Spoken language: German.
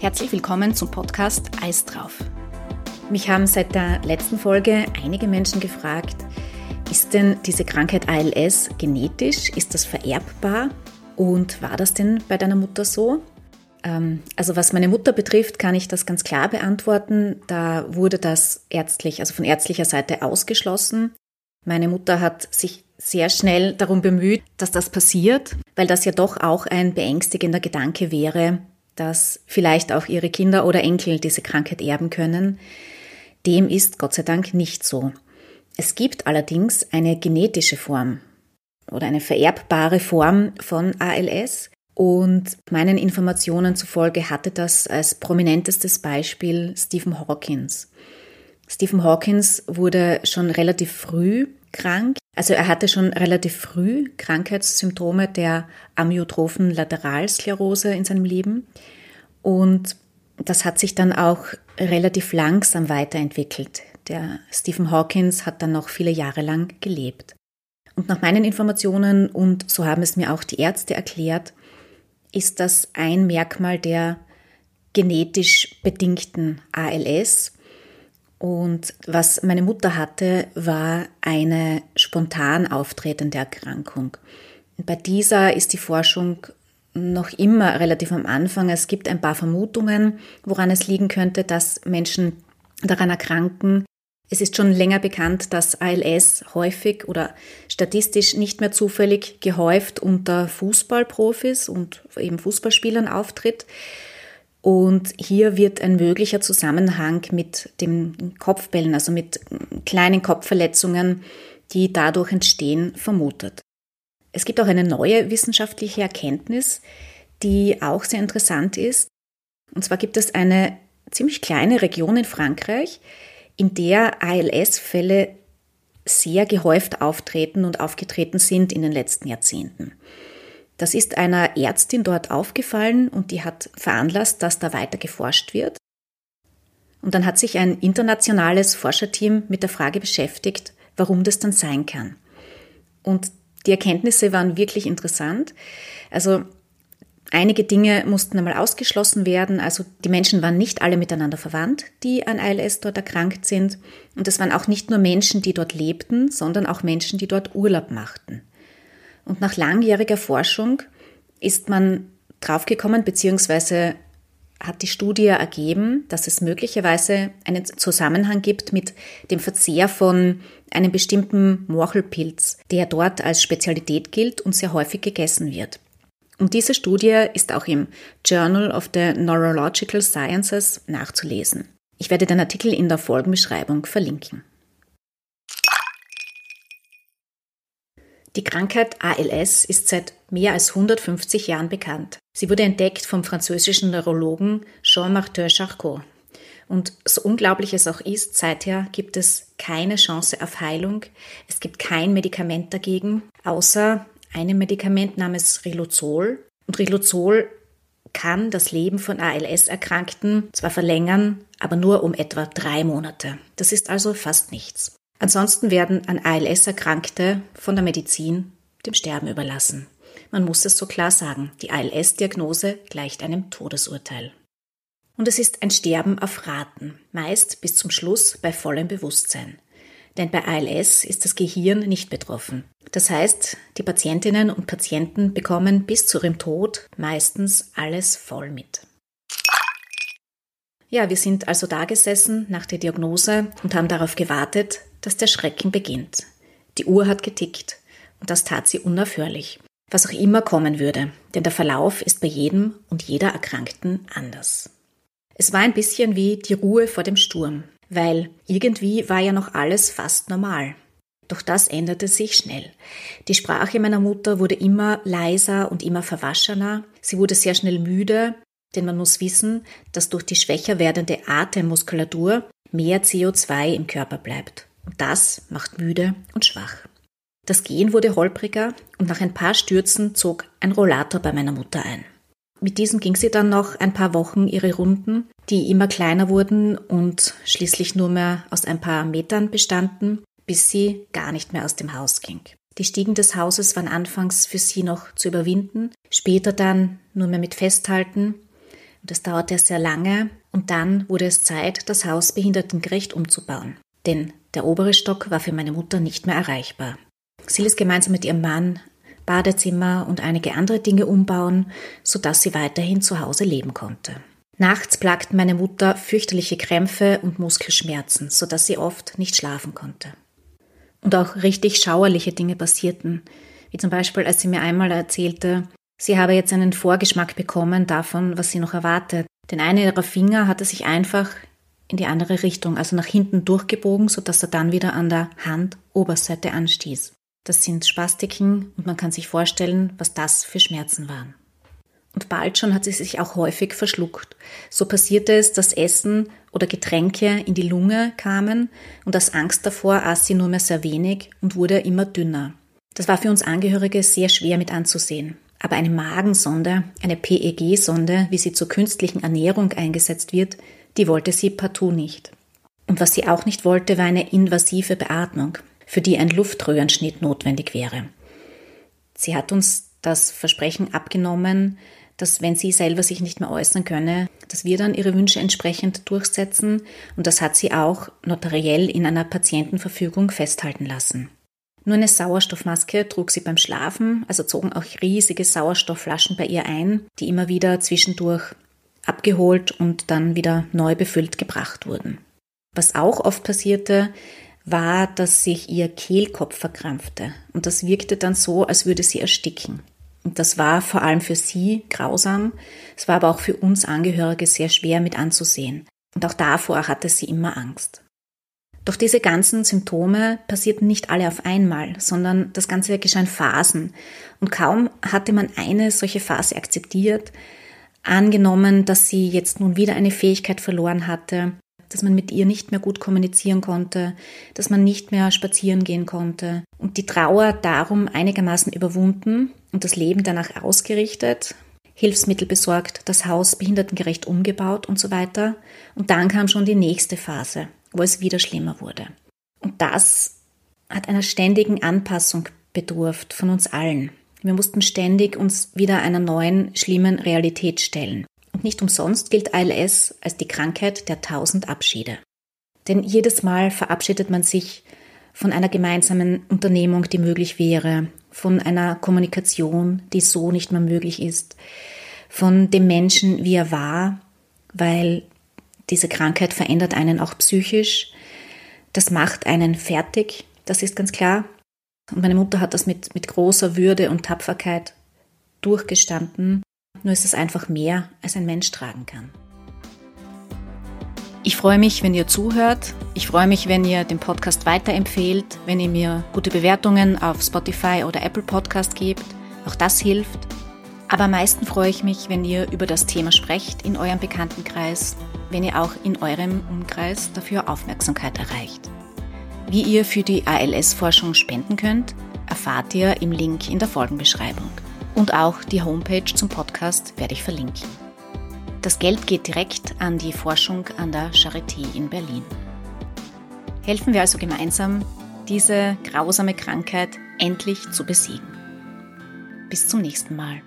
Herzlich willkommen zum Podcast Eis drauf. Mich haben seit der letzten Folge einige Menschen gefragt, ist denn diese Krankheit ALS genetisch? Ist das vererbbar? Und war das denn bei deiner Mutter so? Ähm, also was meine Mutter betrifft, kann ich das ganz klar beantworten. Da wurde das ärztlich, also von ärztlicher Seite ausgeschlossen. Meine Mutter hat sich sehr schnell darum bemüht, dass das passiert, weil das ja doch auch ein beängstigender Gedanke wäre, dass vielleicht auch ihre Kinder oder Enkel diese Krankheit erben können. Dem ist Gott sei Dank nicht so. Es gibt allerdings eine genetische Form oder eine vererbbare Form von ALS. Und meinen Informationen zufolge hatte das als prominentestes Beispiel Stephen Hawkins. Stephen Hawkins wurde schon relativ früh krank. Also er hatte schon relativ früh Krankheitssymptome der amyotrophen Lateralsklerose in seinem Leben. Und das hat sich dann auch relativ langsam weiterentwickelt. Der Stephen Hawkins hat dann noch viele Jahre lang gelebt. Und nach meinen Informationen, und so haben es mir auch die Ärzte erklärt, ist das ein Merkmal der genetisch bedingten ALS. Und was meine Mutter hatte, war eine spontan auftretende Erkrankung. Bei dieser ist die Forschung noch immer relativ am Anfang. Es gibt ein paar Vermutungen, woran es liegen könnte, dass Menschen daran erkranken, es ist schon länger bekannt, dass ALS häufig oder statistisch nicht mehr zufällig gehäuft unter Fußballprofis und eben Fußballspielern auftritt. Und hier wird ein möglicher Zusammenhang mit dem Kopfbällen, also mit kleinen Kopfverletzungen, die dadurch entstehen, vermutet. Es gibt auch eine neue wissenschaftliche Erkenntnis, die auch sehr interessant ist. Und zwar gibt es eine ziemlich kleine Region in Frankreich, in der ALS-Fälle sehr gehäuft auftreten und aufgetreten sind in den letzten Jahrzehnten. Das ist einer Ärztin dort aufgefallen und die hat veranlasst, dass da weiter geforscht wird. Und dann hat sich ein internationales Forscherteam mit der Frage beschäftigt, warum das dann sein kann. Und die Erkenntnisse waren wirklich interessant. Also Einige Dinge mussten einmal ausgeschlossen werden. Also die Menschen waren nicht alle miteinander verwandt, die an ALS dort erkrankt sind. Und es waren auch nicht nur Menschen, die dort lebten, sondern auch Menschen, die dort Urlaub machten. Und nach langjähriger Forschung ist man draufgekommen, beziehungsweise hat die Studie ergeben, dass es möglicherweise einen Zusammenhang gibt mit dem Verzehr von einem bestimmten Morchelpilz, der dort als Spezialität gilt und sehr häufig gegessen wird. Und diese Studie ist auch im Journal of the Neurological Sciences nachzulesen. Ich werde den Artikel in der Folgenbeschreibung verlinken. Die Krankheit ALS ist seit mehr als 150 Jahren bekannt. Sie wurde entdeckt vom französischen Neurologen Jean-Martin Charcot. Und so unglaublich es auch ist, seither gibt es keine Chance auf Heilung. Es gibt kein Medikament dagegen, außer einem Medikament namens Riluzol. Und Riluzol kann das Leben von ALS-Erkrankten zwar verlängern, aber nur um etwa drei Monate. Das ist also fast nichts. Ansonsten werden an ALS Erkrankte von der Medizin dem Sterben überlassen. Man muss es so klar sagen, die ALS-Diagnose gleicht einem Todesurteil. Und es ist ein Sterben auf Raten, meist bis zum Schluss bei vollem Bewusstsein. Denn bei ALS ist das Gehirn nicht betroffen. Das heißt, die Patientinnen und Patienten bekommen bis zu ihrem Tod meistens alles voll mit. Ja, wir sind also da gesessen nach der Diagnose und haben darauf gewartet, dass der Schrecken beginnt. Die Uhr hat getickt und das tat sie unaufhörlich. Was auch immer kommen würde, denn der Verlauf ist bei jedem und jeder Erkrankten anders. Es war ein bisschen wie die Ruhe vor dem Sturm, weil irgendwie war ja noch alles fast normal. Doch das änderte sich schnell. Die Sprache meiner Mutter wurde immer leiser und immer verwaschener. Sie wurde sehr schnell müde, denn man muss wissen, dass durch die schwächer werdende Atemmuskulatur mehr CO2 im Körper bleibt. Und das macht müde und schwach. Das Gehen wurde holpriger und nach ein paar Stürzen zog ein Rollator bei meiner Mutter ein. Mit diesem ging sie dann noch ein paar Wochen ihre Runden, die immer kleiner wurden und schließlich nur mehr aus ein paar Metern bestanden bis sie gar nicht mehr aus dem Haus ging. Die Stiegen des Hauses waren anfangs für sie noch zu überwinden, später dann nur mehr mit Festhalten. Und es dauerte sehr lange und dann wurde es Zeit, das Haus behindertengerecht umzubauen. Denn der obere Stock war für meine Mutter nicht mehr erreichbar. Sie ließ gemeinsam mit ihrem Mann Badezimmer und einige andere Dinge umbauen, sodass sie weiterhin zu Hause leben konnte. Nachts plagten meine Mutter fürchterliche Krämpfe und Muskelschmerzen, sodass sie oft nicht schlafen konnte. Und auch richtig schauerliche Dinge passierten, wie zum Beispiel, als sie mir einmal erzählte, sie habe jetzt einen Vorgeschmack bekommen davon, was sie noch erwartet. Denn einer ihrer Finger hatte sich einfach in die andere Richtung, also nach hinten durchgebogen, sodass er dann wieder an der Handoberseite anstieß. Das sind Spastiken und man kann sich vorstellen, was das für Schmerzen waren. Und bald schon hat sie sich auch häufig verschluckt. So passierte es, dass Essen oder Getränke in die Lunge kamen und aus Angst davor aß sie nur mehr sehr wenig und wurde immer dünner. Das war für uns Angehörige sehr schwer mit anzusehen. Aber eine Magensonde, eine PEG-Sonde, wie sie zur künstlichen Ernährung eingesetzt wird, die wollte sie partout nicht. Und was sie auch nicht wollte, war eine invasive Beatmung für die ein Luftröhrenschnitt notwendig wäre. Sie hat uns das Versprechen abgenommen, dass wenn sie selber sich nicht mehr äußern könne, dass wir dann ihre Wünsche entsprechend durchsetzen und das hat sie auch notariell in einer Patientenverfügung festhalten lassen. Nur eine Sauerstoffmaske trug sie beim Schlafen, also zogen auch riesige Sauerstoffflaschen bei ihr ein, die immer wieder zwischendurch abgeholt und dann wieder neu befüllt gebracht wurden. Was auch oft passierte, war, dass sich ihr Kehlkopf verkrampfte und das wirkte dann so, als würde sie ersticken. Und das war vor allem für sie grausam, es war aber auch für uns Angehörige sehr schwer mit anzusehen. Und auch davor hatte sie immer Angst. Doch diese ganzen Symptome passierten nicht alle auf einmal, sondern das Ganze geschah in Phasen. Und kaum hatte man eine solche Phase akzeptiert, angenommen, dass sie jetzt nun wieder eine Fähigkeit verloren hatte, dass man mit ihr nicht mehr gut kommunizieren konnte, dass man nicht mehr spazieren gehen konnte und die Trauer darum einigermaßen überwunden und das Leben danach ausgerichtet, Hilfsmittel besorgt, das Haus behindertengerecht umgebaut und so weiter. Und dann kam schon die nächste Phase, wo es wieder schlimmer wurde. Und das hat einer ständigen Anpassung bedurft von uns allen. Wir mussten ständig uns wieder einer neuen, schlimmen Realität stellen. Und nicht umsonst gilt ALS als die Krankheit der tausend Abschiede. Denn jedes Mal verabschiedet man sich von einer gemeinsamen Unternehmung, die möglich wäre, von einer Kommunikation, die so nicht mehr möglich ist, von dem Menschen, wie er war, weil diese Krankheit verändert einen auch psychisch. Das macht einen fertig, das ist ganz klar. Und meine Mutter hat das mit, mit großer Würde und Tapferkeit durchgestanden. Nur ist es einfach mehr, als ein Mensch tragen kann. Ich freue mich, wenn ihr zuhört. Ich freue mich, wenn ihr den Podcast weiterempfehlt, wenn ihr mir gute Bewertungen auf Spotify oder Apple Podcast gebt. Auch das hilft. Aber am meisten freue ich mich, wenn ihr über das Thema sprecht in eurem Bekanntenkreis, wenn ihr auch in eurem Umkreis dafür Aufmerksamkeit erreicht. Wie ihr für die ALS-Forschung spenden könnt, erfahrt ihr im Link in der Folgenbeschreibung. Und auch die Homepage zum Podcast werde ich verlinken. Das Geld geht direkt an die Forschung an der Charité in Berlin. Helfen wir also gemeinsam, diese grausame Krankheit endlich zu besiegen. Bis zum nächsten Mal.